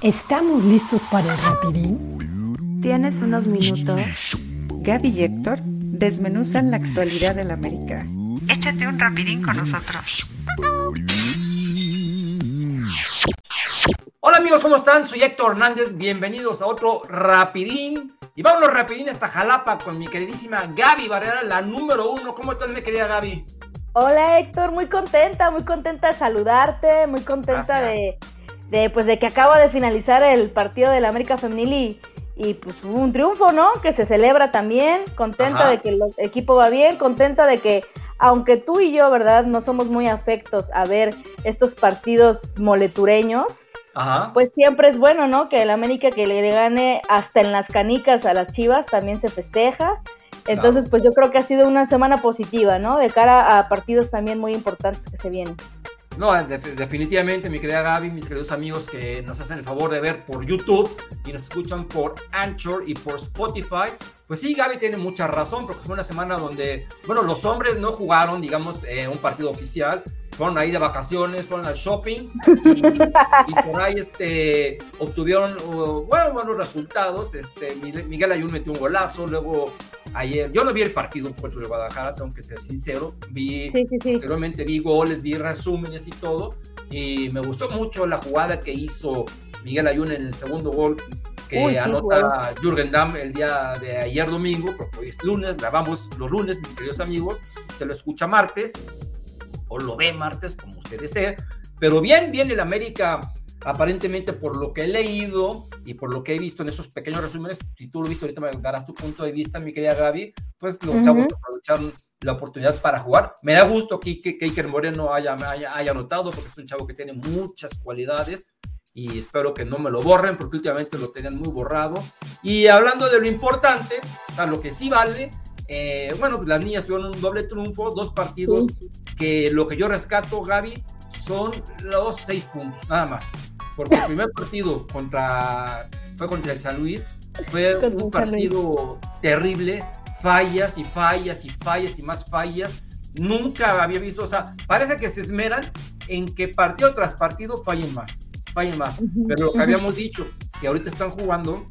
¿Estamos listos para el rapidín? ¿Tienes unos minutos? Gaby y Héctor desmenuzan la actualidad del América. Échate un rapidín con nosotros. Hola amigos, ¿cómo están? Soy Héctor Hernández, bienvenidos a otro rapidín. Y vámonos rapidín hasta Jalapa con mi queridísima Gaby Barrera, la número uno. ¿Cómo estás, mi querida Gaby? Hola Héctor, muy contenta, muy contenta de saludarte, muy contenta de, de, pues de que acaba de finalizar el partido del América Femenil y, y pues hubo un triunfo, ¿no? Que se celebra también, contenta Ajá. de que el equipo va bien, contenta de que aunque tú y yo, ¿verdad? No somos muy afectos a ver estos partidos moletureños, Ajá. pues siempre es bueno, ¿no? Que el América que le gane hasta en las canicas a las Chivas también se festeja. Entonces, pues yo creo que ha sido una semana positiva, ¿no? De cara a partidos también muy importantes que se vienen. No, def- definitivamente, mi querida Gaby, mis queridos amigos que nos hacen el favor de ver por YouTube y nos escuchan por Anchor y por Spotify. Pues sí, Gaby tiene mucha razón, porque fue una semana donde, bueno, los hombres no jugaron, digamos, eh, un partido oficial. Fueron ahí de vacaciones, fueron al shopping y, por ahí este, obtuvieron uh, bueno, buenos resultados. Este, Miguel Ayun metió un golazo, luego ayer, yo no vi el partido Puerto de Guadalajara, tengo que ser sincero, vi Sí, sí, sí. Anteriormente vi goles, vi resúmenes y todo. Y me gustó mucho la jugada que hizo Miguel Ayun en el segundo gol que Uy, anota Jürgen Damm el día de ayer domingo, porque hoy es lunes, grabamos los lunes, mis queridos amigos. Usted lo escucha martes o lo ve martes, como usted desee. Pero bien, bien el América, aparentemente por lo que he leído y por lo que he visto en esos pequeños resúmenes, si tú lo viste ahorita me darás tu punto de vista, mi querida Gaby, pues los Ujú. chavos aprovecharon la oportunidad para jugar. Me da gusto que, que, que Iker Moreno haya, haya, haya anotado, porque es un chavo que tiene muchas cualidades y espero que no me lo borren, porque últimamente lo tenían muy borrado. Y hablando de lo importante, sea, lo que sí vale, eh, bueno, pues las niñas tuvieron un doble triunfo, dos partidos que lo que yo rescato, Gaby, son los seis puntos, nada más. Porque el primer partido contra, fue contra el San Luis, fue Contra un partido terrible, fallas y fallas y fallas y más fallas. Nunca había visto, o sea, parece que se esmeran en que partido tras partido fallen más, fallen más. Pero lo que habíamos dicho, que ahorita están jugando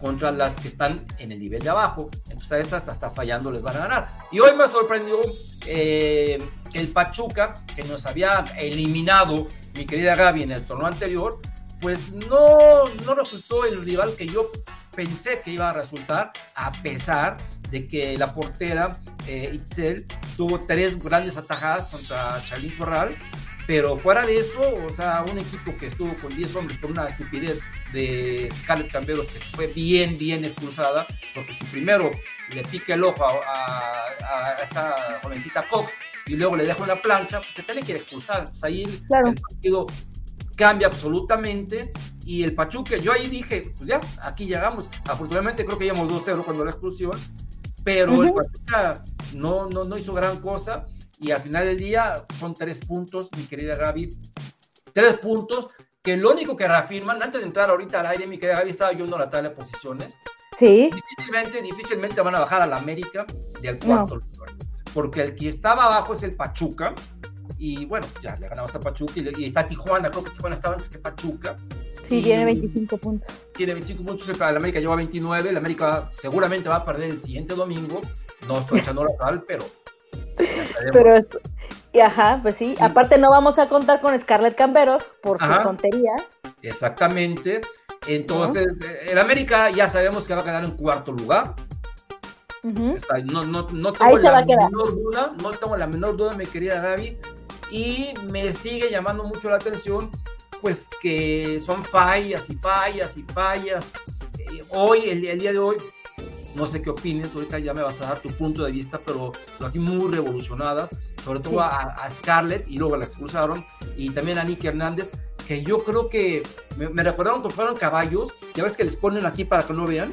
contra las que están en el nivel de abajo. Entonces a esas hasta fallando les van a ganar. Y hoy me sorprendió eh, que el Pachuca, que nos había eliminado mi querida Gaby en el torneo anterior, pues no, no resultó el rival que yo pensé que iba a resultar, a pesar de que la portera eh, Itzel tuvo tres grandes atajadas contra Charly Corral, pero fuera de eso, o sea, un equipo que estuvo con 10 hombres con una estupidez de Scarlett Camberos que se fue bien, bien expulsada, porque si primero le pica el ojo a, a- a esta jovencita Cox y luego le deja una plancha, pues se tiene que expulsar. Entonces ahí el- Claro. el partido cambia absolutamente y el Pachuca, yo ahí dije, pues ya, aquí llegamos. Afortunadamente creo que íbamos 2-0 cuando la expulsión, pero el Ujú. Pachuca no, no, no hizo gran cosa y al final del día son tres puntos, mi querida Gaby, tres puntos que lo único que reafirman, antes de entrar ahorita al aire, mi querida Gaby estaba viendo la tabla de posiciones, Sí, difícilmente, difícilmente van a bajar a la América del cuarto lugar, porque el que estaba abajo es el Pachuca, y bueno, ya le ganamos a Pachuca, y, y está Tijuana, creo que Tijuana estaba antes que Pachuca, sí, tiene 25 puntos. tiene 25 puntos, el América lleva 29, el América seguramente va a perder el siguiente domingo, no estoy echando la tal, pero. Pero, y ajá, pues sí. Aparte no vamos a contar con Scarlett Camberos por su tontería. Exactamente. Entonces, eh, el América ya sabemos que va a quedar en cuarto lugar. Ujú. Está- No, no, no tengo la menor duda, no tengo la menor duda, mi querida Gaby. Y me sigue llamando mucho la atención, pues que son fallas y fallas y fallas. Eh, hoy, el, el día de hoy, no sé qué opines, ahorita ya me vas a dar tu punto de vista, pero las vi muy revolucionadas, sobre todo Sí. a, a Scarlett y luego la expulsaron, y también a Nicky Hernández, que yo creo que me, me recordaron que fueron caballos, ya ves que les ponen aquí para que no vean,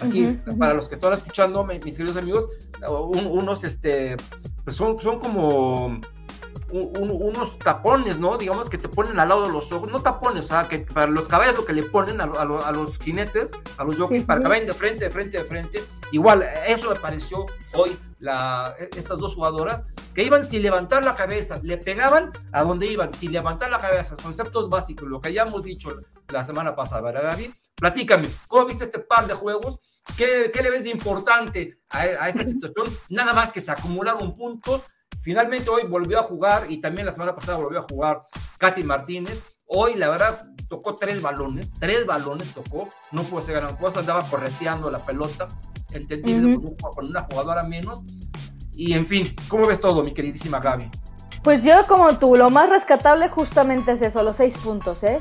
así, para los que están escuchando, mi- mis queridos amigos, un- unos, este, pues son, son como un- un- unos tapones, ¿no? Digamos que te ponen al lado de los ojos, no tapones, que para los caballos lo que le ponen a, a a los jinetes, a los jockeys, sí, para sí. que vayan de frente, de frente, de frente. Igual, eso me pareció hoy la, estas dos jugadoras que iban sin levantar la cabeza, le pegaban a donde iban, sin levantar la cabeza, conceptos básicos, lo que ya hemos dicho la semana pasada, ¿verdad, David? Platícame, ¿cómo viste este par de juegos? ¿Qué, qué le ves de importante a, a esta situación? Nada más que se acumularon puntos. Finalmente hoy volvió a jugar y también la semana pasada volvió a jugar Katy Martínez. Hoy, la verdad, tocó tres balones, tres balones tocó, no pudo hacer gran cosa, andaba correteando la pelota, entendido uh -huh. con, una jugadora menos. Y en fin, ¿cómo ves todo, mi queridísima Gaby? Pues yo, como tú, lo más rescatable justamente es eso, los seis puntos, ¿eh?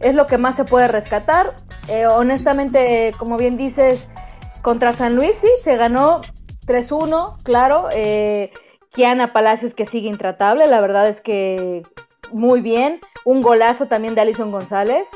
Es lo que más se puede rescatar. Eh, honestamente, como bien dices, contra San Luis sí, se ganó 3-1, claro. Eh, Kiana Palacios que sigue intratable, la verdad es que muy bien. Un golazo también de Alison González,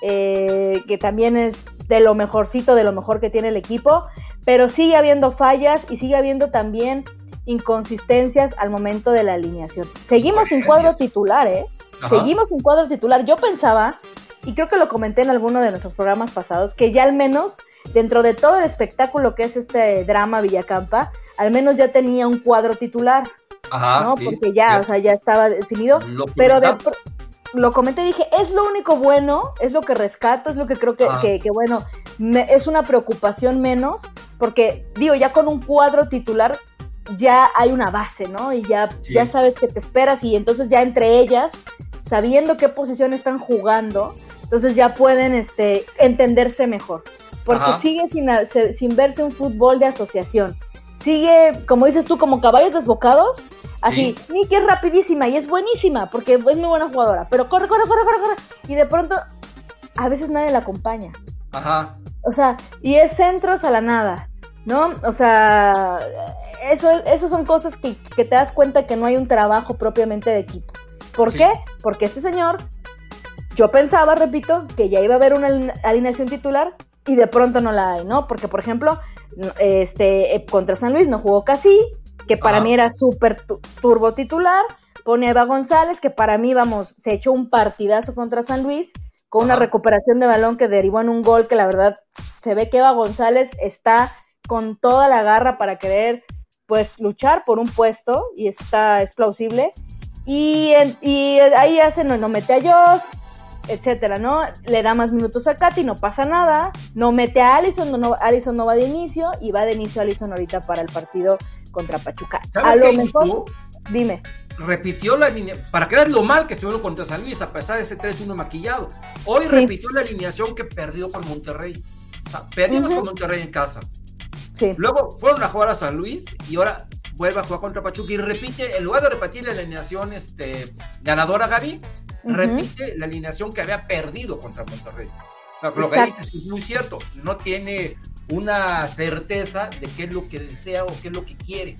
eh, que también es de lo mejorcito, de lo mejor que tiene el equipo, pero sigue habiendo fallas y sigue habiendo también inconsistencias al momento de la alineación. Seguimos sin cuadro titular, ¿eh? Ajá. Seguimos sin cuadro titular. Yo pensaba, y creo que lo comenté en alguno de nuestros programas pasados, que ya al menos dentro de todo el espectáculo que es este drama Villacampa, al menos ya tenía un cuadro titular. Ajá, ¿no? sí, Porque ya, sí. o sea, ya estaba definido. Pero de, lo comenté y dije, es lo único bueno, es lo que rescato, es lo que creo que, que, que bueno, me- es una preocupación menos, porque digo, ya con un cuadro titular ya hay una base, ¿no? Y ya, Sí. ya sabes que te esperas y entonces ya entre ellas, sabiendo qué posición están jugando, entonces ya pueden este, entenderse mejor. Porque Ajá. sigue sin, verse un fútbol de asociación. Sigue, como dices tú, como caballos desbocados. Así, Miki es rapidísima y es buenísima porque es muy buena jugadora. Pero corre, corre, corre, corre, corre. Y de pronto, a veces nadie la acompaña. Ajá. O sea, y es centros a la nada, ¿no? O sea, eso, eso son cosas que, que te das cuenta que no hay un trabajo propiamente de equipo. ¿Por Sí. qué? Porque este señor, yo pensaba, repito, que ya iba a haber una aline- alineación titular y de pronto no la hay, ¿no? Porque, por ejemplo, este, eh, contra San Luis no jugó casi, que para Ajá. mí era súper tu- turbo titular. Pone a Eva González, que para mí, vamos, se echó un partidazo contra San Luis, con una recuperación de balón que derivó en un gol que la verdad se ve que Eva González está con toda la garra para querer pues luchar por un puesto y eso está es plausible y, en- y ahí hace no, no mete a Joss etcétera, ¿no? Le da más minutos a Katy, no pasa nada, no mete a Allison, no, no, Allison no va de inicio y va de inicio Allison ahorita para el partido contra Pachuca. ¿Sabes A lo qué mejor, hizo? dime, repitió la línea, para que veas lo mal que estuvieron contra San Luis, a pesar de ese 3-1 maquillado. Hoy Sí. repitió la alineación que perdió con Monterrey. O sea, perdimos con Monterrey en casa. sí, Luego fueron a jugar a San Luis y ahora vuelve a jugar contra Pachuca y repite, en lugar de repetir la alineación este, ganadora Gaby, Repite la alineación que había perdido contra Monterrey. Lo que dices es muy cierto, no tiene una certeza de qué es lo que desea o qué es lo que quiere.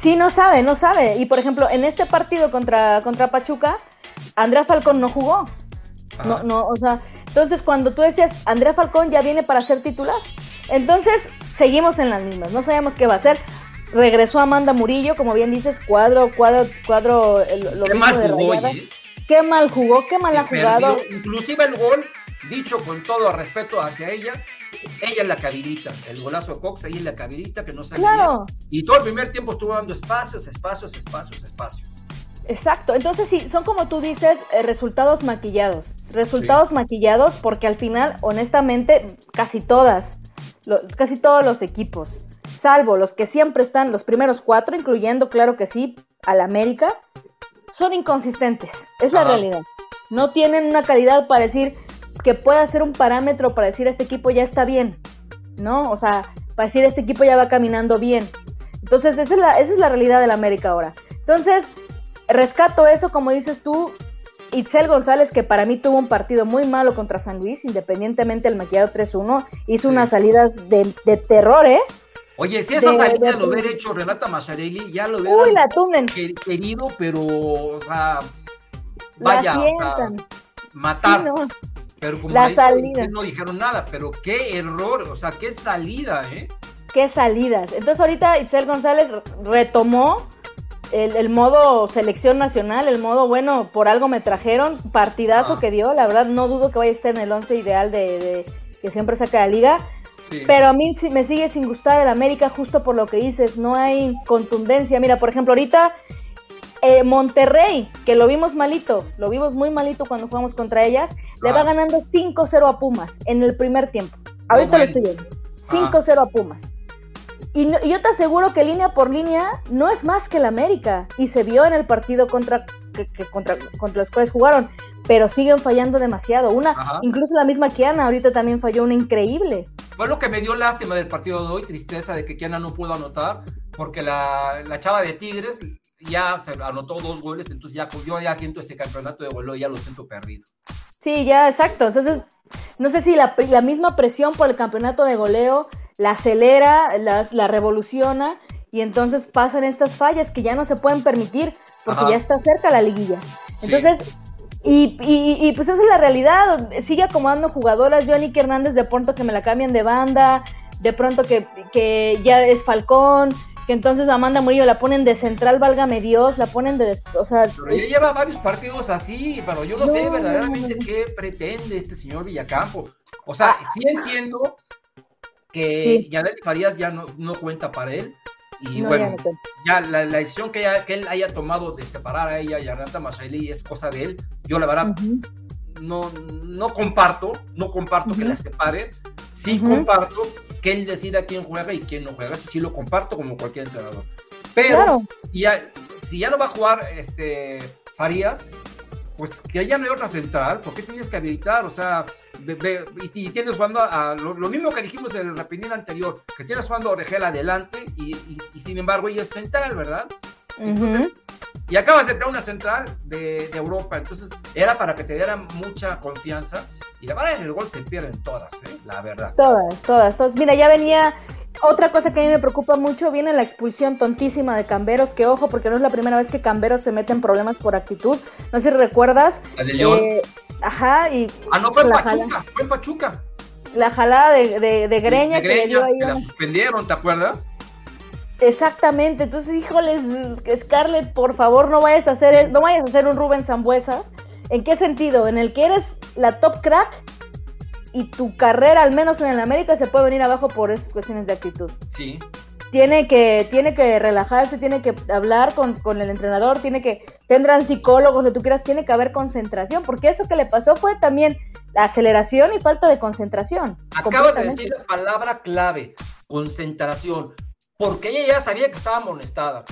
Sí, no sabe, no sabe. Y por ejemplo, en este partido contra, contra Pachuca, Andrea Falcón no jugó. No, Ajá. no, o sea, entonces cuando tú decías, Andrea Falcón ya viene para ser titular. Entonces, seguimos en las mismas, no sabemos qué va a hacer. Regresó Amanda Murillo, como bien dices, cuadro, cuadro, cuadro, lo Qué mismo de jugó. Qué mal jugó, qué mal ha jugado. inclusive el gol, dicho con todo respeto hacia ella, ella es la cavidita, el golazo de Cox, ella es la cavidita que no se Claro. Y todo el primer tiempo estuvo dando espacios, espacios, espacios, espacios. Exacto, entonces sí, son como tú dices, eh, resultados maquillados. Resultados maquillados porque al final, honestamente, casi todas, lo- casi todos los equipos, salvo los que siempre están, los primeros cuatro, incluyendo, claro que sí, al América, son inconsistentes, es la Ajá. realidad. No tienen una calidad para decir que pueda ser un parámetro para decir este equipo ya está bien, ¿no? O sea, para decir este equipo ya va caminando bien. Entonces, esa es la, esa es la realidad del América ahora. Entonces, rescato eso, como dices tú, Itzel González, que para mí tuvo un partido muy malo contra San Luis, independientemente del maquillado 3-1, hizo Sí. unas salidas de, de terror, ¿eh? Oye, si esa De- salida de- lo hubiera hecho Renata Macharelli, ya lo Uy, la que- querido, pero, o sea, la vaya, sientan. matar. Sí, no. Pero como La salida. no dijeron nada, pero qué error, o sea, qué salida, ¿eh? qué salidas. Entonces ahorita Itzel González retomó el, el modo selección nacional, el modo, bueno, por algo me trajeron, partidazo Ah. que dio, la verdad no dudo que vaya a estar en el once ideal de, de- que siempre saca la liga. Pero a mí me sigue sin gustar el América justo por lo que dices, no hay contundencia. Mira, por ejemplo, ahorita eh, Monterrey, que lo vimos malito, lo vimos muy malito cuando jugamos contra ellas, le va ganando 5-0 a Pumas en el primer tiempo. Ahorita lo estoy viendo. 5-0 a Pumas. Y, yo te aseguro que línea por línea no es más que el América. Y se vio en el partido contra, que, contra, contra los cuales jugaron. Pero siguen fallando demasiado. Una, incluso la misma Kiana ahorita también falló una increíble. Fue lo que me dio lástima del partido de hoy, tristeza de que Kiana no pudo anotar, porque la, la chava de Tigres ya se anotó dos goles, entonces ya yo ya siento ese campeonato de goleo, ya lo siento perdido. Sí, ya, exacto. Entonces, no sé si la, la misma presión por el campeonato de goleo la acelera, la revoluciona y entonces pasan estas fallas que ya no se pueden permitir porque ya está cerca la liguilla. Entonces, y, y, pues esa es la realidad, sigue acomodando jugadoras, Johnny Hernández de pronto que me la cambian de banda, de pronto que, que ya es Falcón, que entonces Amanda Murillo la ponen de central, válgame Dios, la ponen de, o sea... Pero ella lleva varios partidos así, pero yo no, sé verdaderamente qué pretende este señor Villacampo. O sea, sí entiendo que sí. Farías ya no, no, cuenta para él. Y bueno, ya, la, decisión que, que, él haya tomado de separar a ella y a Renata Machaeli es cosa de él. Yo la verdad no, no comparto, no comparto que la separe. Sí comparto que él decida quién juega y quién no juega. Eso sí lo comparto como cualquier entrenador. Pero si, ya, si ya no va a jugar este, Farías, pues que ya no hay otra central, ¿por qué tienes que habilitar? O sea, y, tienes jugando a, lo, mismo que dijimos en el rapidín anterior, que tienes jugando a Orejel adelante y, sin embargo ella es central, ¿verdad? y acabas de tener una central de, Europa, entonces era para que te dieran mucha confianza y la verdad en el gol se pierden todas, ¿eh? la verdad. Todas, todas, todas. Mira, ya venía otra cosa que a mí me preocupa mucho, viene la expulsión tontísima de Camberos, que ojo, porque no es la primera vez que Camberos se mete en problemas por actitud. No sé si recuerdas. La de León. Eh, ajá, y. Ah, no, fue en Pachuca, fue en Pachuca. La jalada de, de, Greña, que, le dio ahí que la suspendieron, ¿te acuerdas? Exactamente, entonces, híjoles, Scarlett, por favor, no vayas a hacer, no vayas a hacer un Rubén Zambuesa. ¿En qué sentido? En el que eres la top crack y tu carrera, al menos en el América, se puede venir abajo por esas cuestiones de actitud. Sí. Tiene que, tiene que relajarse, tiene que hablar con, con el entrenador, tiene que, tendrán psicólogos, lo que tú quieras, tiene que haber concentración, porque eso que le pasó fue también aceleración y falta de concentración. Acabas de decir la palabra clave, concentración, porque ella ya sabía que estaba amonestada.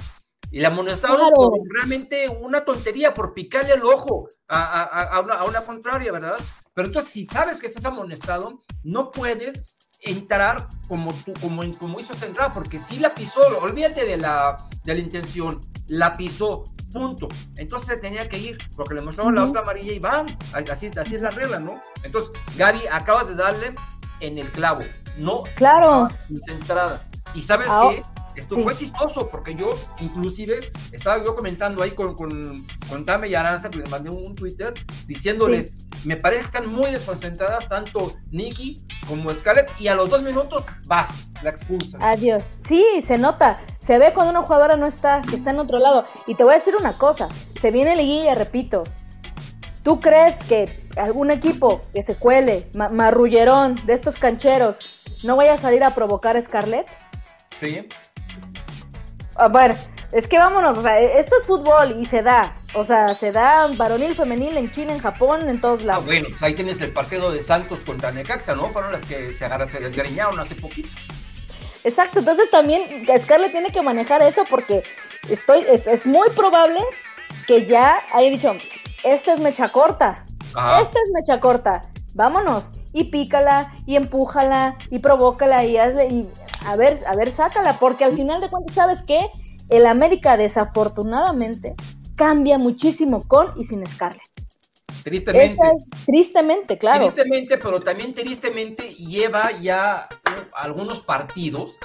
Y la amonestaron por realmente una tontería, por picarle el ojo a, una, a, una, contraria, ¿verdad? Pero entonces, si sabes que estás amonestado, no puedes entrar como, tú, como, como hizo Central, porque si la pisó, olvídate de la, de la intención, la pisó, punto. Entonces se tenía que ir, porque le mostraron la otra amarilla y van, así, así es la regla, ¿no? Entonces, Gaby, acabas de darle en el clavo, no claro. centrada. Y sabes ah, Esto fue chistoso porque yo, inclusive, estaba yo comentando ahí con, con, con Tame y Aranza, que les mandé un, Twitter, diciéndoles, me parece que están muy desconcentradas tanto Nikki como Scarlett, y a los dos minutos, vas, la expulsa. Adiós. Sí, se nota, se ve cuando una jugadora no está, que está en otro lado. Y te voy a decir una cosa, se viene liguilla, repito. ¿Tú crees que algún equipo que se cuele, marrullerón de estos cancheros, no vaya a salir a provocar a Scarlett? Sí. A ver, es que vámonos, o sea, esto es fútbol y se da. O sea, se da varonil, femenil en China, en Japón, en todos lados. Ah, bueno, pues ahí tienes el partido de Santos contra Necaxa, ¿no? Fueron las que se, agarran, se desgreñaron hace poquito. Exacto, entonces también Scarlett tiene que manejar eso porque estoy, es, muy probable que ya haya dicho, esta es mecha corta, esta es mecha corta, vámonos, y pícala, y empújala, y provócala, y hazle, y a ver, a ver, sácala, porque al final de cuentas, ¿sabes qué? El América desafortunadamente cambia muchísimo con y sin Scarlett. Tristemente. tristemente, claro. Tristemente, pero también tristemente lleva ya algunos partidos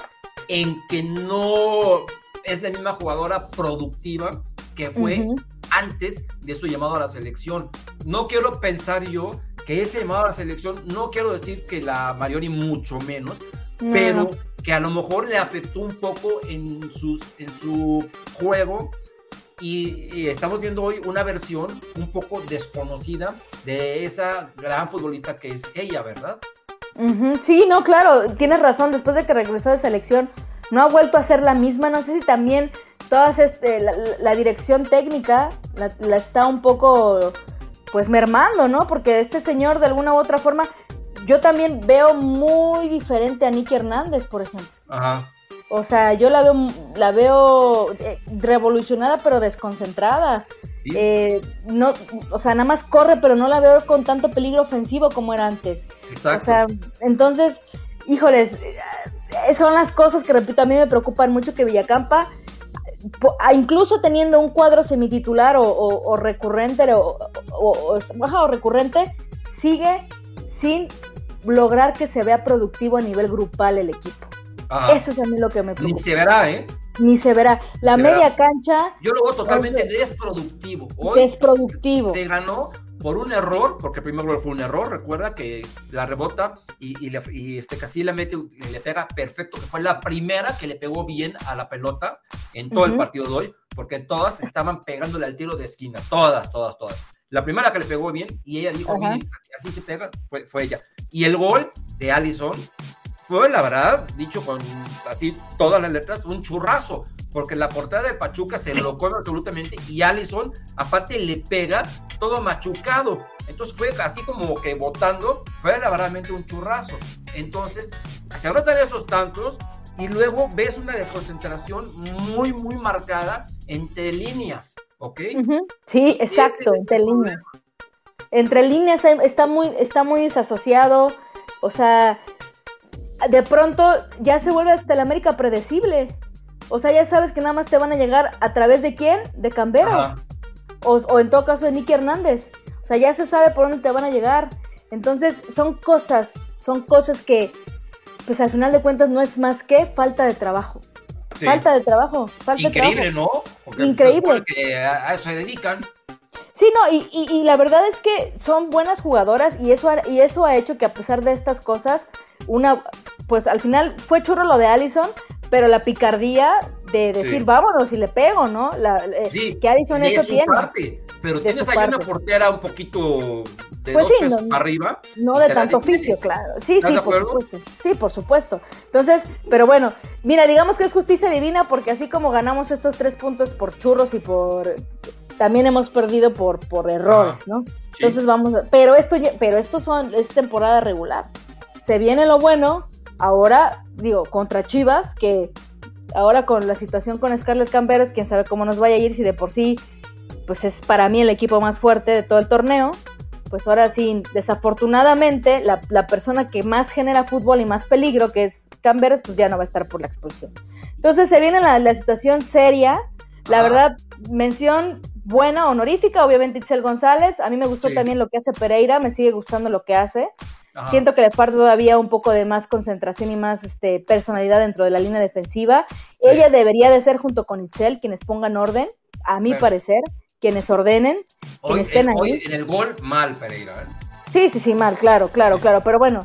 en que no es la misma jugadora productiva que fue antes de su llamado a la selección. No quiero pensar yo que ese llamado a la selección, no quiero decir que la Marioni mucho menos, pero que a lo mejor le afectó un poco en, sus, en su juego y, estamos viendo hoy una versión un poco desconocida de esa gran futbolista que es ella, ¿verdad? Sí, no, claro, tienes razón, después de que regresó de selección, no ha vuelto a ser la misma, no sé si también todas este, la, dirección técnica la, está un poco pues mermando, ¿no? Porque este señor de alguna u otra forma, yo también veo muy diferente a Nicky Hernández, por ejemplo. Ajá. O sea, yo la veo, la veo eh, revolucionada pero desconcentrada. Eh, no, o sea, nada más corre, pero no la veo con tanto peligro ofensivo como era antes. Exacto. O sea, entonces, híjoles, eh, son las cosas que repito, a mí me preocupan mucho que Villacampa, incluso teniendo un cuadro semititular o, o, recurrente o, o, recurrente, sigue sin lograr que se vea productivo a nivel grupal el equipo. Eso es a mí lo que me preocupa. Ni se verá, ¿eh? Ni se verá. La media cancha. Yo lo veo totalmente desproductivo. desproductivo. Se ganó por un error, porque el primer gol fue un error. Recuerda que la rebota y, y, este casi la mete, le pega perfecto, que fue la primera que le pegó bien a la pelota en todo el partido de hoy, porque todas estaban pegándole al tiro de esquina. Todas, todas, todas. La primera que le pegó bien y ella dijo, así se pega, fue, fue ella. Y el gol de Allison fue, la verdad, dicho con así todas las letras, un churrazo, porque la portada de Pachuca se lo come absolutamente y Allison, aparte, le pega todo machucado. Entonces fue así como que votando, fue la verdad un churrazo. Entonces, se anotan esos tantos y luego ves una desconcentración muy, muy marcada entre líneas, ¿ok? Sí, exacto, entre líneas. Entre líneas está muy, está muy desasociado, o sea, de pronto ya se vuelve hasta el América predecible. O sea, ya sabes que nada más te van a llegar a través de quién? De Camberos. O, en todo caso de Nicky Hernández. O sea, ya se sabe por dónde te van a llegar. Entonces, son cosas, son cosas que, pues al final de cuentas no es más que falta de trabajo. Falta de trabajo. Falta Increíble, ¿no? Porque Increíble. Que a eso se dedican. Sí, no, y, y, la verdad es que son buenas jugadoras y eso, y eso ha hecho que a pesar de estas cosas, una, pues al final fue churro lo de Allison, pero la picardía de decir vámonos y le pego, ¿no? La, eh, sí, que Allison eso tiene. Parte, pero tienes ahí una portera un poquito de pues dos sí, arriba. No de tanto oficio, claro. Sí, sí, por supuesto. Sí, por supuesto. Entonces, pero bueno, mira, digamos que es justicia divina porque así como ganamos estos tres puntos por churros y por también hemos perdido por, por errores, ¿no? Entonces vamos, a, pero esto, pero esto son, es temporada regular se viene lo bueno, ahora, digo, contra Chivas, que ahora con la situación con Scarlett Camberos, quién sabe cómo nos vaya a ir, si de por sí, pues es para mí el equipo más fuerte de todo el torneo, pues ahora sí, desafortunadamente, la, persona que más genera fútbol y más peligro, que es Camberos, pues ya no va a estar por la expulsión. Entonces se viene la, situación seria, la verdad, mención buena, honorífica, obviamente Itzel González, a mí me gustó también lo que hace Pereira, me sigue gustando lo que hace. Siento que le falta todavía un poco de más concentración y más este, personalidad dentro de la línea defensiva. Ella debería de ser junto con Itzel quienes pongan orden, a mi parecer, quienes ordenen, quienes estén ahí. en el gol, mal Pereira. ¿eh? Sí, sí, sí, mal, claro, claro, claro. Pero bueno,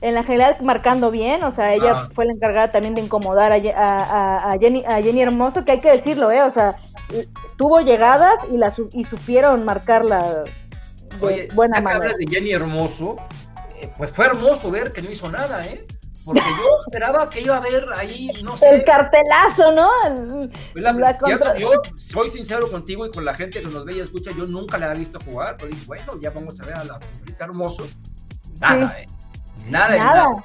en la general marcando bien, o sea, ella fue la encargada también de incomodar a, a, Jenny, a Jenny Hermoso, que hay que decirlo, ¿eh? O sea, tuvo llegadas y, la, y supieron marcarla de buena manera. de Jenny Hermoso, pues fue hermoso ver que no hizo nada, ¿eh? Porque yo esperaba que iba a haber ahí, no sé. El cartelazo, ¿no? Yo soy sincero contigo y con la gente que nos ve y escucha, yo nunca le había visto jugar. Pero dije, bueno, ya vamos a ver a la señorita hermoso. Nada, ¿eh? Nada, nada.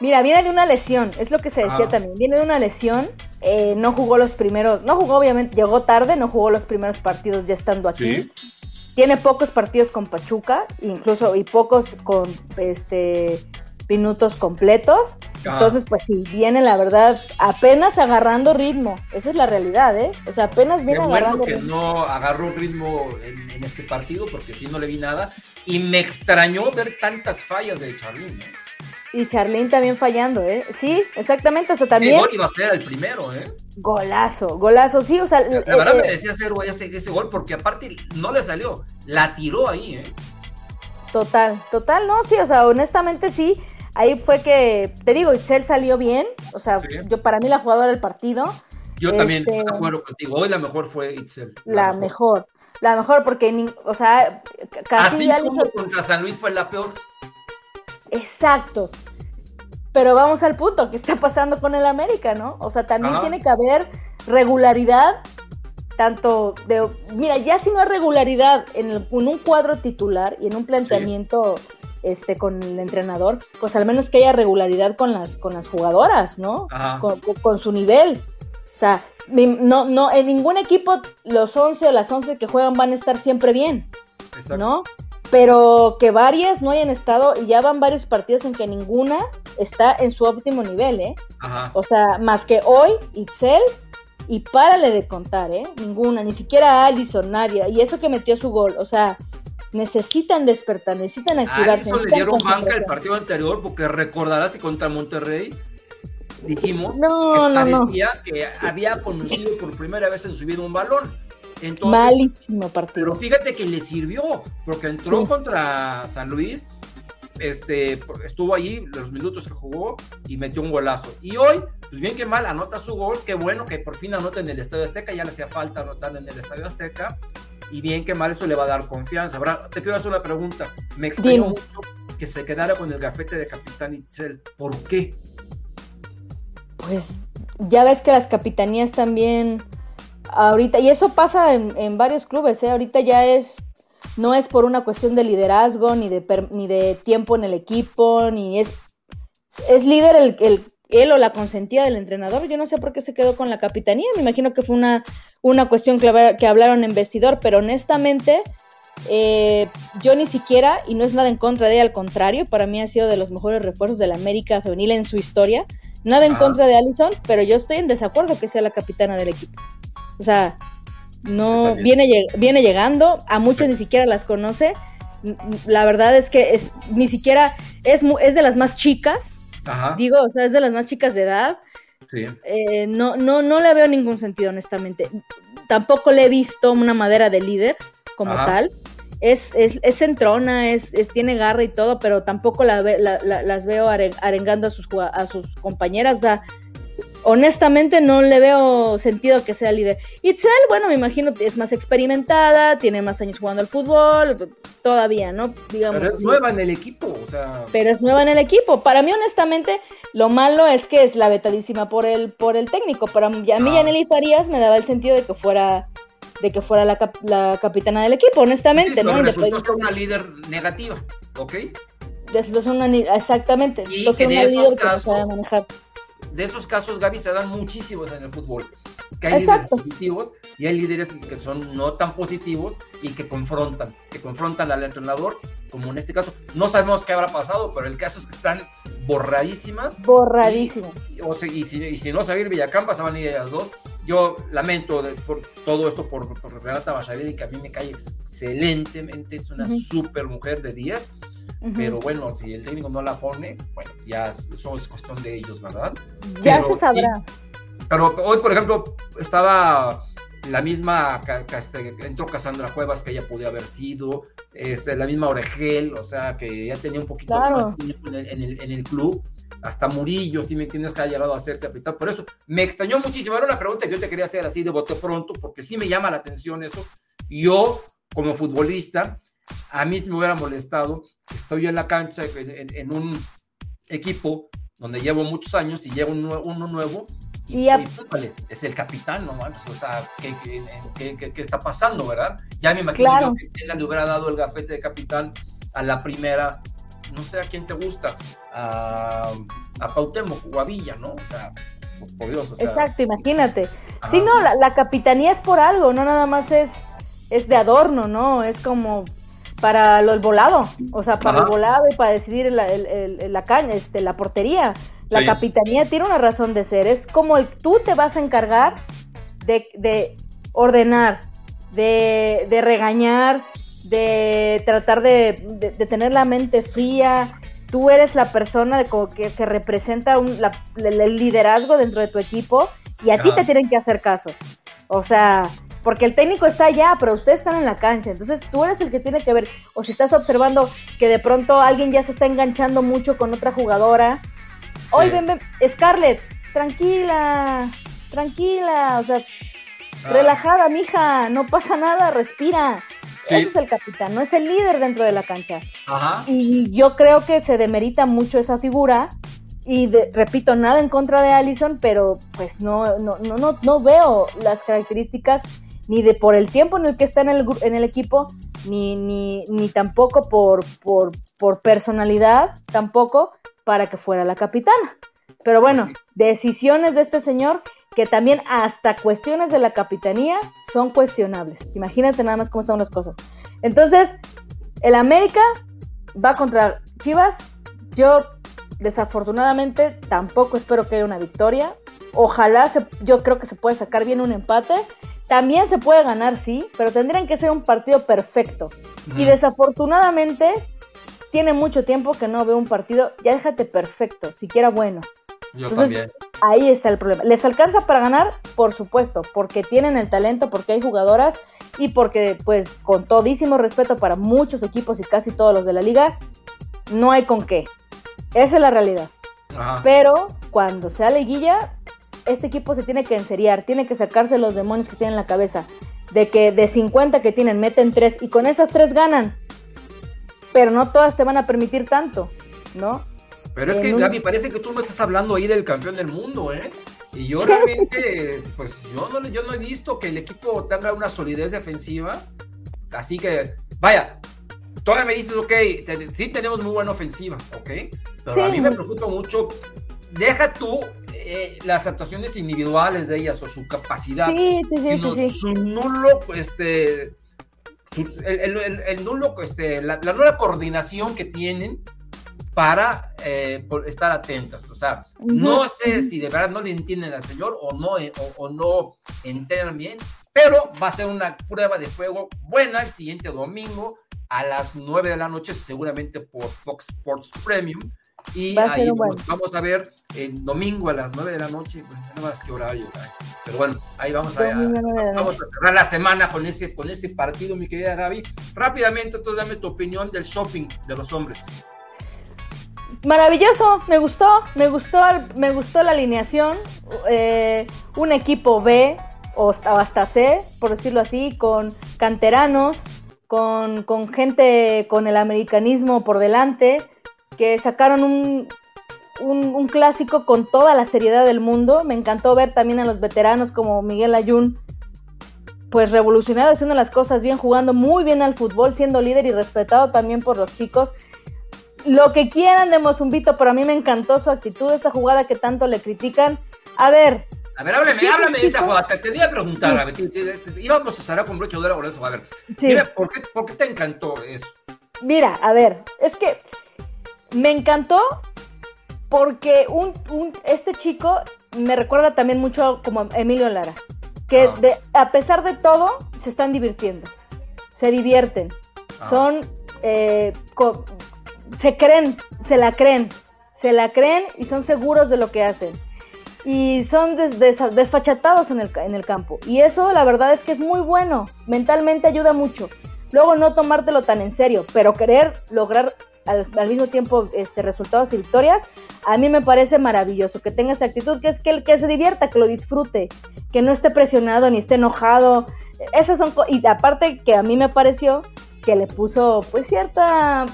Mira, viene de una lesión, es lo que se decía ah. también. Viene de una lesión, eh, no jugó los primeros, no jugó obviamente, llegó tarde, no jugó los primeros partidos ya estando aquí. Tiene pocos partidos con Pachuca, incluso y pocos con este minutos completos. Ah. Entonces, pues sí, viene la verdad apenas agarrando ritmo. Esa es la realidad, ¿eh? O sea, apenas viene Qué bueno que no agarró ritmo en, este partido porque sí no le vi nada. Y me extrañó ver tantas fallas de Charlín, ¿eh? Y Charlín también fallando, ¿eh? Sí, exactamente. O sea, también. El gol iba a ser el primero, ¿eh? Golazo, golazo, sí, o sea. La, verdad me decía hacer ese, ese gol porque aparte no le salió, la tiró ahí, ¿eh? Total, total, no, sí, o sea, honestamente sí. Ahí fue que, te digo, Itzel salió bien, o sea, yo para mí la jugadora del partido. Yo también estoy de acuerdo contigo, hoy la mejor fue Itzel. La, mejor. la mejor porque, o sea, casi Así como contra San Luis fue la peor. Exacto. Pero vamos al punto, ¿qué está pasando con el América, no? O sea, también Ajá. tiene que haber regularidad, tanto de, mira, ya si no hay regularidad en, el- en un cuadro titular y en un planteamiento este con el entrenador, pues al menos que haya regularidad con las con las jugadoras, ¿no? Con, con- con su nivel. O sea, no, no, en ningún equipo los 11 o las 11 que juegan van a estar siempre bien. Exacto. ¿no? Pero que varias no hayan estado, y ya van varios partidos en que ninguna está en su óptimo nivel, ¿eh? Ajá. O sea, más que hoy, Itzel, y párale de contar, ¿eh? Ninguna, ni siquiera Allison, nadie. Y eso que metió su gol, o sea, necesitan despertar, necesitan A activarse. Alisson le necesitan dieron banca el partido anterior porque recordarás que contra Monterrey dijimos No, que no, no. parecía que había conocido por primera vez en su vida un balón. Entonces, Malísimo pero partido. fíjate que le sirvió porque entró Sí. contra San Luis, este, estuvo allí los minutos que jugó y metió un golazo. Y hoy, pues bien que mal, anota su gol, qué bueno que por fin anota en el Estadio Azteca, ya le hacía falta anotar en el Estadio Azteca. Y bien que mal, eso le va a dar confianza. Ahora, te quiero hacer una pregunta. Me extrañó mucho que se quedara con el gafete de Capitán Itzel. ¿Por qué? Pues ya ves que las capitanías también ahorita, y eso pasa en, en varios clubes, ¿eh? ahorita ya es, no es por una cuestión de liderazgo, ni de, per- ni de tiempo en el equipo, ni es, es líder el, el- él o la consentida del entrenador. Yo no sé por qué se quedó con la capitanía, me imagino que fue una, una cuestión que, que hablaron en vestidor, pero honestamente... eh, yo ni siquiera, y no es nada en contra de ella, al contrario, para mí ha sido de los mejores refuerzos de la América femenil en su historia. Nada en Ah. contra de Allison, pero yo estoy en desacuerdo que sea la capitana del equipo. O sea, no viene, viene llegando, a muchos ni siquiera las conoce. La verdad es que es ni siquiera es es de las más chicas, Ajá. digo, o sea, es de las más chicas de edad. Sí. Eh, no, no, no le veo ningún sentido, honestamente. Tampoco le he visto una madera de líder como Ajá. tal. Es, es, es centrona, es, es- tiene garra y todo, pero tampoco la la- la- las veo are- arengando a sus, a sus compañeras. O sea, honestamente no le veo sentido que sea líder. Itzel, bueno, me imagino es más experimentada, tiene más años jugando al fútbol, todavía, ¿no? Digamos Pero es así nueva en el equipo, o sea. pero es nueva en el equipo. Para mí, honestamente, lo malo es que es la vetadísima por el, por el técnico. Pero a mí, Ah. Yaneli Farías me daba el sentido de que fuera de que fuera la, cap- la capitana del equipo, honestamente, sí, ¿no? pero resultó una líder negativa, ¿ok? una exactamente. Y que de esos casos-. De esos casos, Gaby, se dan muchísimos en el fútbol. Que hay Exacto. líderes positivos y hay líderes que son no tan positivos y que confrontan, que confrontan al entrenador, como en este caso. No sabemos qué habrá pasado, pero el caso es que están borradísimas. Borradísimo. Y, o sea, y si, y si no Xavier Villacampa, se van a ir ellas dos. Yo lamento de- por todo esto por, por Renata Bachaleri, que a mí me cae excelentemente, es una Ujú. super mujer de 10. Ujú. Pero bueno, si el técnico no la pone, bueno, ya eso es cuestión de ellos, ¿verdad? ya pero se sabrá. Pero hoy, por ejemplo, estaba la misma, este, entró Cassandra Cuevas, que ella podía haber sido, este, la misma Oregel, o sea, que ya tenía un poquito Claro. más tiempo en el, en el- en el club, hasta Murillo, si me entiendes, que ha llegado a ser capitán. Por eso, me extrañó muchísimo. Era una pregunta que yo te quería hacer así de bote pronto, porque sí me llama la atención eso. Yo, como futbolista, a mí me hubiera molestado, estoy en la cancha en, en- en un equipo donde llevo muchos años y llega un nue- uno nuevo y, Y a- y, púpale, es el capitán, no o sea, ¿qué, qué, qué- está pasando, verdad? Ya me imagino Claro. que le hubiera dado el gafete de capitán a la primera, no sé a quién te gusta, a, a Pautemo o a Villa, ¿no? O sea, por, por Dios, o sea. Exacto, imagínate. ajá. Sí, no, la, la capitanía es por algo, no nada más es, es de adorno, ¿no? Es como para lo, el volado, o sea, para Ajá. el volado y para decidir la, el- el- la caña, este, la portería. La Sí. capitanía tiene una razón de ser, es como el, tú te vas a encargar de, de ordenar, de, de regañar, de tratar de, de- de tener la mente fría. Tú eres la persona de como que, que representa un- la- el liderazgo dentro de tu equipo y a ti te tienen que hacer caso. O sea, porque el técnico está allá, pero ustedes están en la cancha. Entonces tú eres el que tiene que ver. O si estás observando que de pronto alguien ya se está enganchando mucho con otra jugadora. Oye, Sí. ven, ven, Scarlett, tranquila, tranquila. O sea, Ah, relajada, mija, no pasa nada, respira. Sí. Ese es el capitán, no es el líder dentro de la cancha. Ajá. Y yo creo que se demerita mucho esa figura y repito, nada en contra de Allison, pero pues no, no, no, no, no veo las características ni de por el tiempo en el que está en el, en el equipo, ni, ni, ni tampoco por, por, por personalidad, tampoco para que fuera la capitana. Pero bueno, decisiones de este señor que también hasta cuestiones de la capitanía son cuestionables. Imagínate nada más cómo están las cosas. Entonces, el América va contra Chivas. Yo desafortunadamente tampoco espero que haya una victoria. Ojalá, yo creo que se puede sacar bien un empate. También se puede ganar, sí, pero tendrían que ser un partido perfecto. Y desafortunadamente tiene mucho tiempo que no veo un partido, ya déjate perfecto, siquiera bueno. Yo también. Ahí está el problema. ¿Les alcanza para ganar? Por supuesto, porque tienen el talento, porque hay jugadoras y porque, pues, con todísimo respeto para muchos equipos y casi todos los de la liga, no hay con qué. Esa es la realidad. Pero cuando sea liguilla, este equipo se tiene que enseriar, tiene que sacarse los demonios que tienen en la cabeza. De que de 50 que tienen, meten 3 y con esas 3 ganan. Pero no todas te van a permitir tanto, ¿no? Pero es que, Gaby, parece que tú me estás hablando ahí del campeón del mundo, ¿eh? Y yo realmente, pues yo no, yo no he visto que el equipo tenga una solidez defensiva. Así que, vaya, todavía me dices, ok, sí tenemos muy buena ofensiva, ok. Pero a mí me preocupa mucho. Deja tú eh, las actuaciones individuales de ellas o su capacidad, sí, sí, sino su nulo, este, el, nulo, este, la, la nueva coordinación que tienen para eh, estar atentas. O sea, no sé si de verdad no le entienden al señor o no, eh, o, no entienden bien, pero va a ser una prueba de fuego buena el siguiente domingo a las 9 de la noche, seguramente por Fox Sports Premium. Y ahí vamos, a ver el domingo a las 9 de la noche, pues, no más que horario, pero bueno, ahí vamos a, vamos a cerrar la semana con ese, con ese partido, mi querida Gaby. Rápidamente, tú dame tu opinión del shopping de los hombres. Maravilloso, me gustó, me gustó, me gustó la alineación. Eh, un equipo B o hasta C, por decirlo así, con canteranos, con, gente con el americanismo por delante, que sacaron un, un, clásico con toda la seriedad del mundo. Me encantó ver también a los veteranos como Miguel Ayun, pues revolucionado, haciendo las cosas bien, jugando muy bien al fútbol, siendo líder y respetado también por los chicos lo que quieran de Mozumbito, pero a mí me encantó su actitud, esa jugada que tanto le critican. A ver. A ver, háblame, háblame de esa jugada. Te, te, a preguntar, a ver, íbamos a cerrar con broche de oro eso. A ver, mira, ¿por qué, ¿por qué te encantó eso? Mira, a ver, es que me encantó porque un, un, este chico me recuerda también mucho como Emilio Lara, que ah. de, a pesar de todo se están divirtiendo, se divierten, ah. son eh, se creen, se la creen, se la creen y son seguros de lo que hacen. Y son desfachatados en el, en el campo. Y eso la verdad es que es muy bueno. Mentalmente ayuda mucho. Luego no tomártelo tan en serio, pero querer lograr al, mismo tiempo este, resultados y victorias, a mí me parece maravilloso. Que tenga esa actitud, que es que, que se divierta, que lo disfrute, que no esté presionado ni esté enojado. Esas son y aparte que a mí me pareció que le puso pues cierta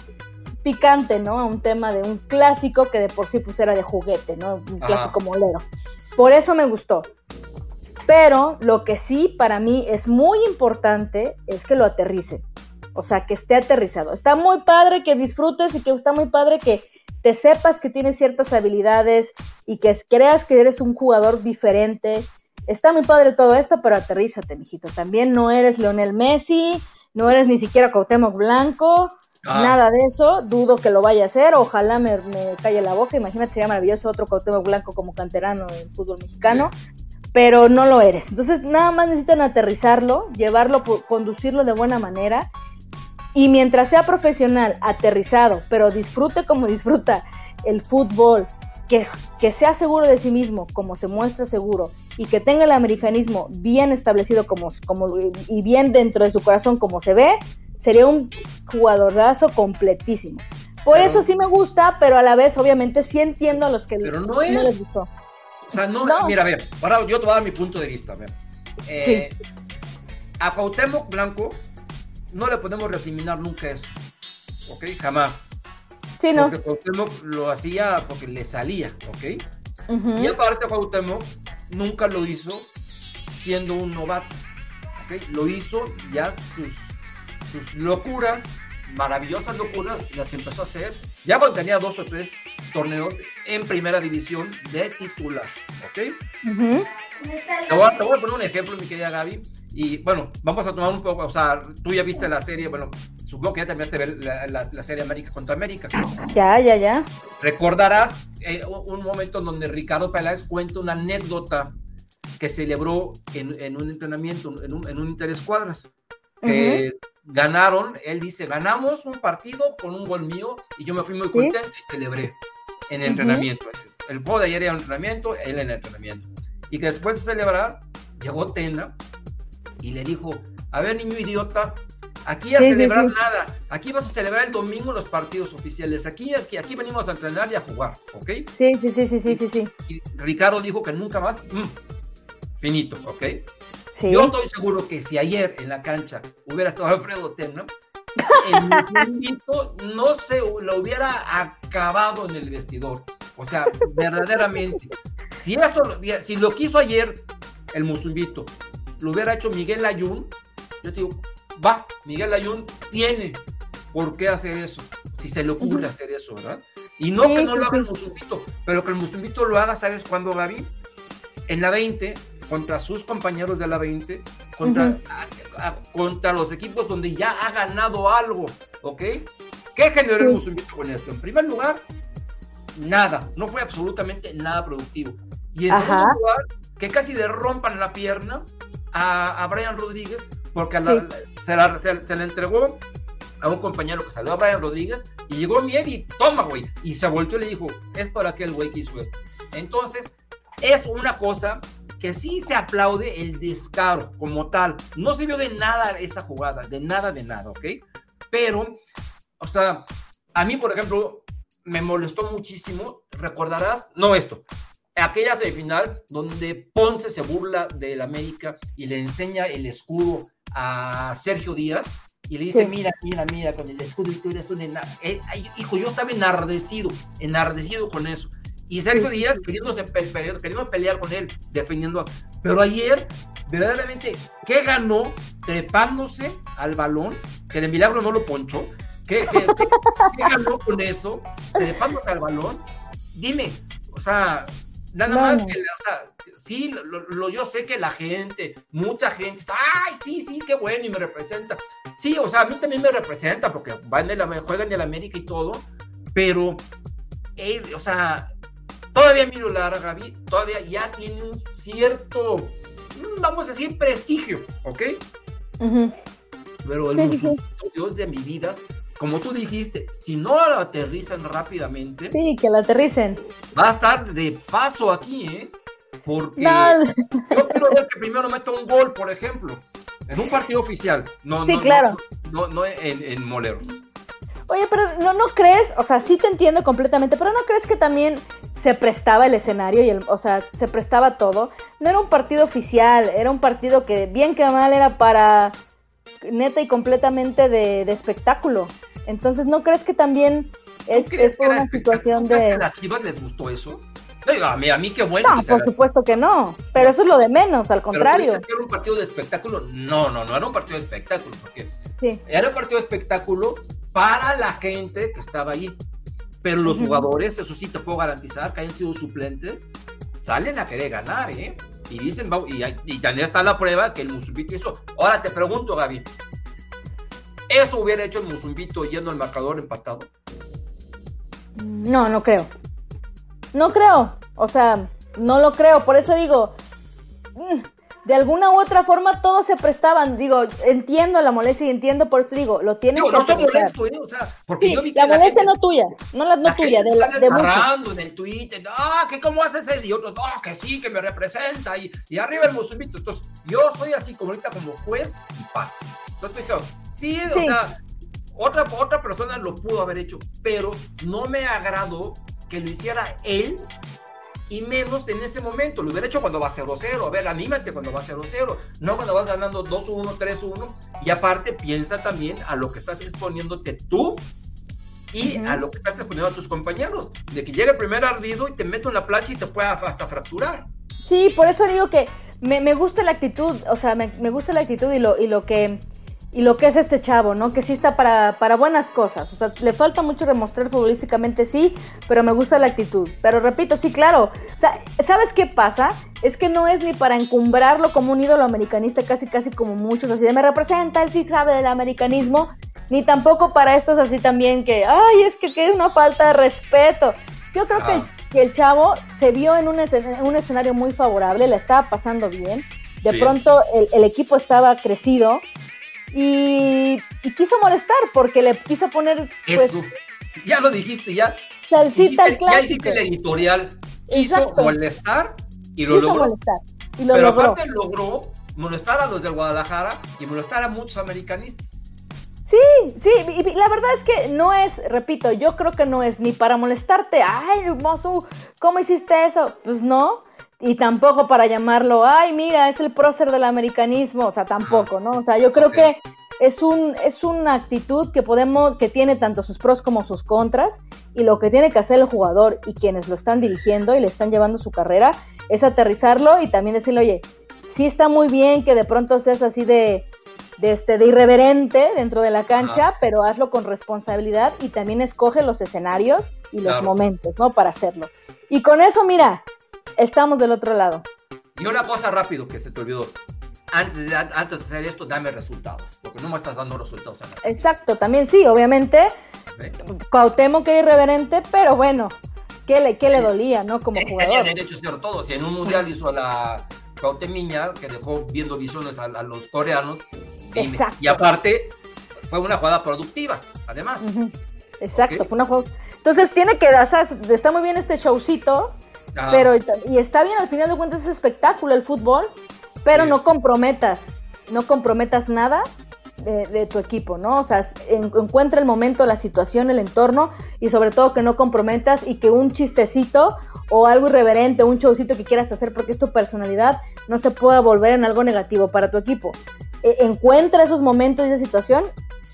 picante, ¿no? A un tema de un clásico que de por sí pues era de juguete, ¿no? Un clásico molero. Por eso me gustó. Pero lo que sí para mí es muy importante es que lo aterrice. O sea, que esté aterrizado. Está muy padre que disfrutes y que está muy padre que te sepas que tienes ciertas habilidades y que creas que eres un jugador diferente. Está muy padre todo esto, pero aterrízate, mijito. También no eres Leonel Messi, no eres ni siquiera Cuauhtémoc Blanco, Ah. Nada de eso, dudo que lo vaya a hacer, ojalá me, calle la boca, imagínate, sería maravilloso otro Cuauhtémoc Blanco como canterano en fútbol mexicano, pero no lo eres. Entonces nada más necesitan aterrizarlo, llevarlo, conducirlo de buena manera, y mientras sea profesional, aterrizado, pero disfrute como disfruta el fútbol, que, que, sea seguro de sí mismo, como se muestra seguro, y que tenga el americanismo bien establecido como, como, y bien dentro de su corazón como se ve, sería un jugadorazo completísimo. Por eso sí me gusta, pero a la vez, obviamente, sí entiendo a los que pero no, les gustó. O sea, no, mira, a ver, ahora yo te voy a dar mi punto de vista. Eh, a Cuauhtémoc Blanco no le podemos recriminar nunca eso. ¿Ok? Jamás. Sí, no. Porque Cuauhtémoc lo hacía porque le salía, ¿ok? Y aparte Cuauhtémoc nunca lo hizo siendo un novato, ¿ok? Lo hizo ya sus, sus locuras, maravillosas locuras, las empezó a hacer ya cuando tenía dos o tres torneos en primera división de titular, ¿ok? te, voy a, te voy a poner un ejemplo, mi querida Gaby. Y bueno, vamos a tomar un poco, o sea, tú ya viste la serie, bueno, supongo que ya terminaste de ver la, la, la serie América contra América. Ya, ya, ya. Recordarás eh, un momento en donde Ricardo Peláez cuenta una anécdota que celebró en, en un entrenamiento, en un, en un interescuadras, que ganaron, él dice, ganamos un partido con un gol mío y yo me fui muy ¿Sí? contento y celebré en el entrenamiento. El juego de ayer era un entrenamiento, él en el entrenamiento. Y que después de celebrar, llegó Tena y le dijo, a ver niño idiota, aquí a Sí, celebrar sí. nada, aquí vas a celebrar el domingo los partidos oficiales, aquí, aquí, aquí venimos a entrenar y a jugar, ¿ok? Sí, sí, sí, sí, sí, sí, sí. Y Ricardo dijo que nunca más, mm, finito, ¿ok? Sí. Yo estoy seguro que si ayer en la cancha hubiera estado Alfredo Tena, el Musumito no se lo hubiera acabado en el vestidor. O sea, verdaderamente. Si esto si lo quiso ayer el Musumbito, lo hubiera hecho Miguel Ayun, yo te digo, va, Miguel Ayun tiene por qué hacer eso, si se le ocurre hacer eso, ¿verdad? Y no Sí, que no sí, lo haga sí. el Musumbito, pero que el Musumbito lo haga, ¿sabes cuándo, Gaby? En la 20, contra sus compañeros de la 20, contra, Ujú. a- a- contra los equipos donde ya ha ganado algo, ¿ok? ¿Qué generó el Sí. Musumbito con esto? En primer lugar, nada, no fue absolutamente nada productivo. Y en Ajá. segundo lugar, que casi le rompan la pierna a, a Brian Rodríguez, porque la- se, la, se- se le entregó a un compañero que salió a Brian Rodríguez y llegó Mier y toma, güey. Y se volteó y le dijo, es para aquel güey que hizo esto. Entonces, es una cosa que sí se aplaude el descaro como tal. No sirvió de nada esa jugada, de nada, de nada, ¿ok? Pero, o sea, a mí, por ejemplo, me molestó muchísimo, recordarás, no esto, aquella semifinal donde Ponce se burla del América y le enseña el escudo a Sergio Díaz y le dice, Sí. mira, mira, mira, con el escudo y tú eres un ena- eh, hijo, yo estaba enardecido, enardecido con eso. Y Sergio Díaz queriéndose queriendo pelear con él, defendiendo. Pero ayer, verdaderamente, ¿qué ganó trepándose al balón? Que de milagro no lo ponchó. ¿Qué, qué, qué- qué ganó con eso? Trepándose al balón. Dime, o sea, nada No, más que, o sea, sí, lo, lo- yo sé que la gente, mucha gente está, ay, sí, sí, qué bueno, y me representa. Sí, o sea, a mí también me representa porque van en la, juegan en el América y todo, pero, eh, o sea, todavía miro Lara Gaby, todavía ya tiene un cierto, mm, vamos a decir, prestigio, ¿ok? Pero el Sí, Dios de mi vida, como tú dijiste, si no lo aterrizan rápidamente, Sí, que la aterricen. va a estar de paso aquí, ¿eh? Porque No, yo quiero ver que primero meta un gol, por ejemplo, en un partido oficial. No, Sí, no, claro. No, no, no en, en moleros. Oye, pero no, no crees, o sea, sí te entiendo completamente, pero no crees que también se prestaba el escenario y el, o sea, se prestaba todo. No era un partido oficial, era un partido que bien que mal era para neta y completamente de, de espectáculo. Entonces, ¿no crees que también es, ¿Tú crees es por una situación ¿Tú crees que de... a las chivas les gustó eso? Digo, a mí, a mí qué bueno. No, que por supuesto que no, pero eso es lo de menos, al Pero contrario. dices que era un partido de espectáculo. No, no, no era un partido de espectáculo, porque Sí, era un partido de espectáculo para la gente que estaba ahí. Pero los jugadores, eso sí te puedo garantizar, que hayan sido suplentes, salen a querer ganar, ¿eh? Y dicen, y, y también está la prueba que el Musumbito hizo. Ahora te pregunto, Gaby, ¿eso hubiera hecho el Musumbito yendo al marcador empatado? No, no creo. No creo. O sea, no lo creo. Por eso digo, mm, de alguna u otra forma todos se prestaban. Digo, entiendo la molestia y entiendo, por eso digo, lo tienen Digo, que no estoy aterrizar. molesto, ¿eh? O sea, porque Sí, yo vi que la molestia gente- no tuya, no la no la tuya, de, está la- de en el Twitter, ah, que cómo haces eso, y otros, no, que sí, que me representa, y, y arriba el Musumbito. Entonces, yo soy así como ahorita como juez y parte. Entonces, dije, sí, o Sí. sea, otra, otra persona lo pudo haber hecho, pero no me agradó que lo hiciera él y menos en ese momento. Lo hubiera hecho cuando va 0-0. A ver, anímate cuando va 0-0. No cuando vas ganando 2-1, 3-1. Y aparte, piensa también a lo que estás exponiéndote tú y a lo que estás exponiendo a tus compañeros, de que llegue el primer ardido y te meto en la plancha y te pueda hasta fracturar. Sí, por eso digo que me, me gusta la actitud, o sea, me, me, gusta la actitud y lo, y lo que y lo que es este chavo, ¿no? Que sí está para, para buenas cosas. O sea, le falta mucho demostrar futbolísticamente, sí, pero me gusta la actitud. Pero repito, sí, claro. O sea, ¿sabes qué pasa? Es que no es ni para encumbrarlo como un ídolo americanista, casi, casi como muchos, así de me representa, él sí sabe del americanismo, ni tampoco para estos así también que, ay, es que, que es una falta de respeto. Yo creo que, ah. que, el chavo se vio en un, en un escenario muy favorable, le estaba pasando bien. De pronto el, el equipo estaba crecido, y, quiso molestar porque le quiso poner. Pues, Eso. Ya lo dijiste, ya. Salsita al Ya hiciste el editorial. Quiso molestar y lo logró. Molestar, y lo Pero logró. aparte logró molestar a los de Guadalajara y molestar a muchos americanistas. Sí, sí, y la verdad es que no es, repito, yo creo que no es ni para molestarte, ay, hermoso, ¿cómo hiciste eso? Pues no, y tampoco para llamarlo, ay, mira, es el prócer del americanismo, o sea, tampoco, ¿no? O sea, yo creo que es un es una actitud que podemos que tiene tanto sus pros como sus contras y lo que tiene que hacer el jugador y quienes lo están dirigiendo y le están llevando su carrera es aterrizarlo y también decirle, "Oye, sí está muy bien que de pronto seas así de de, este, de irreverente dentro de la cancha, pero hazlo con responsabilidad y también escoge los escenarios y los momentos, ¿no? Para hacerlo. Y con eso, mira, estamos del otro lado. Y una cosa rápido que se te olvidó. Antes de, antes de hacer esto, dame resultados, porque no me estás dando resultados a. Exacto, también sí, obviamente. ¿Sí? Cuauhtémoc era irreverente, pero bueno, ¿qué le, qué le dolía, no? Como jugador. Tenía derecho a hacer todo. Si en un mundial hizo a la Cuauhtemiña, que dejó viendo visiones a, a los coreanos, y, y, aparte fue una jugada productiva, además. Uh -huh. Exacto, okay. fue una jugada. Entonces tiene que, o sea, está muy bien este showcito, Pero, y está bien, al final de cuentas es espectáculo el fútbol, pero sí. no comprometas, no comprometas nada de, de, tu equipo, ¿no? O sea, en, encuentra el momento, la situación, el entorno, y sobre todo que no comprometas y que un chistecito o algo irreverente, un showcito que quieras hacer porque es tu personalidad, no se pueda volver en algo negativo para tu equipo. E, encuentra esos momentos y esa situación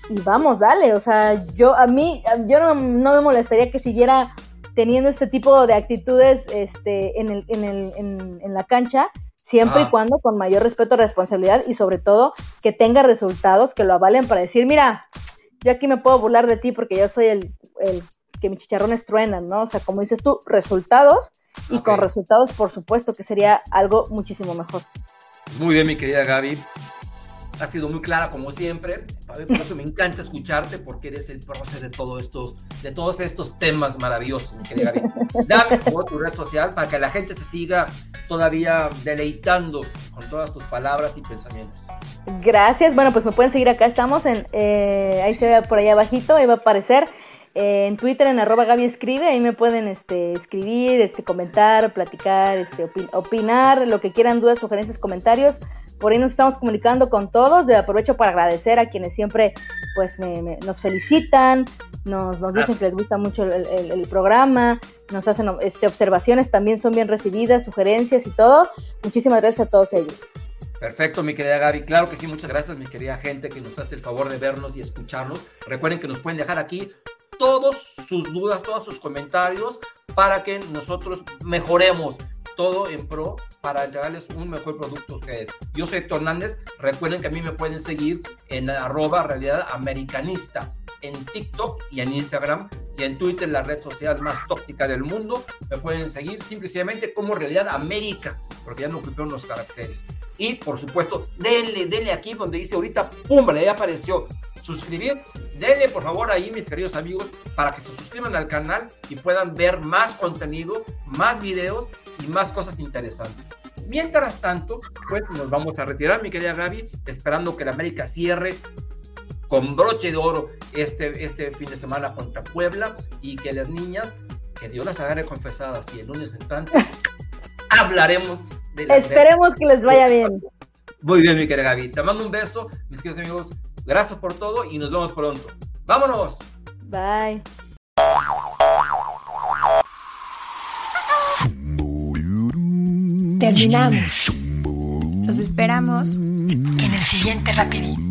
y vamos, dale. O sea, yo a mí, yo no, no me molestaría que siguiera teniendo este tipo de actitudes este, en, el, en, el, en, en la cancha, siempre y cuando con mayor respeto, responsabilidad y sobre todo que tenga resultados que lo avalen para decir, mira, yo aquí me puedo burlar de ti porque yo soy el, el que mis chicharrones truenan, ¿no? O sea, como dices tú, resultados y okay. con resultados, por supuesto, que sería algo muchísimo mejor. Muy bien, mi querida Gaby. Ha sido muy clara como siempre. Por eso me encanta escucharte porque eres el prócer de todo estos, de todos estos temas maravillosos, mi querida. Dame por tu red social para que la gente se siga todavía deleitando con todas tus palabras y pensamientos. Gracias. Bueno, pues me pueden seguir acá. Estamos en, eh, ahí se ve por allá abajito, ahí va a aparecer. Eh, en Twitter en arroba Gaby escribe, ahí me pueden este, escribir, este, comentar, platicar, este, opin opinar, lo que quieran, dudas, sugerencias, comentarios. Por ahí nos estamos comunicando con todos. De aprovecho para agradecer a quienes siempre pues me, me, nos felicitan, nos, nos dicen que les gusta mucho el, el, el, programa, nos hacen este, observaciones, también son bien recibidas, sugerencias y todo. Muchísimas gracias a todos ellos. Perfecto, mi querida Gaby. Claro que sí, muchas gracias, mi querida gente que nos hace el favor de vernos y escucharnos. Recuerden que nos pueden dejar aquí todas sus dudas, todos sus comentarios para que nosotros mejoremos todo en pro para entregarles un mejor producto a ustedes. Yo soy Héctor Hernández. Recuerden que a mí me pueden seguir en arroba realidad americanista en TikTok y en Instagram y en Twitter, la red social más tóxica del mundo. Me pueden seguir simplemente como Realidad América, porque ya no ocuparon los caracteres. Y por supuesto, denle, denle aquí donde dice ahorita, pum, ya apareció suscribir. Denle por favor ahí, mis queridos amigos, para que se suscriban al canal y puedan ver más contenido, más videos y más cosas interesantes. Mientras tanto, pues nos vamos a retirar, mi querida Gaby, esperando que la América cierre con broche de oro este, este fin de semana contra Puebla y que las niñas, que Dios las agarre confesadas y el lunes entrante hablaremos de la Esperemos de... que les vaya bien. Muy bien, mi querida Gaby. Te mando un beso, mis queridos amigos. Gracias por todo y nos vemos pronto. ¡Vámonos! Bye. Terminamos. Los esperamos en el siguiente rapidín.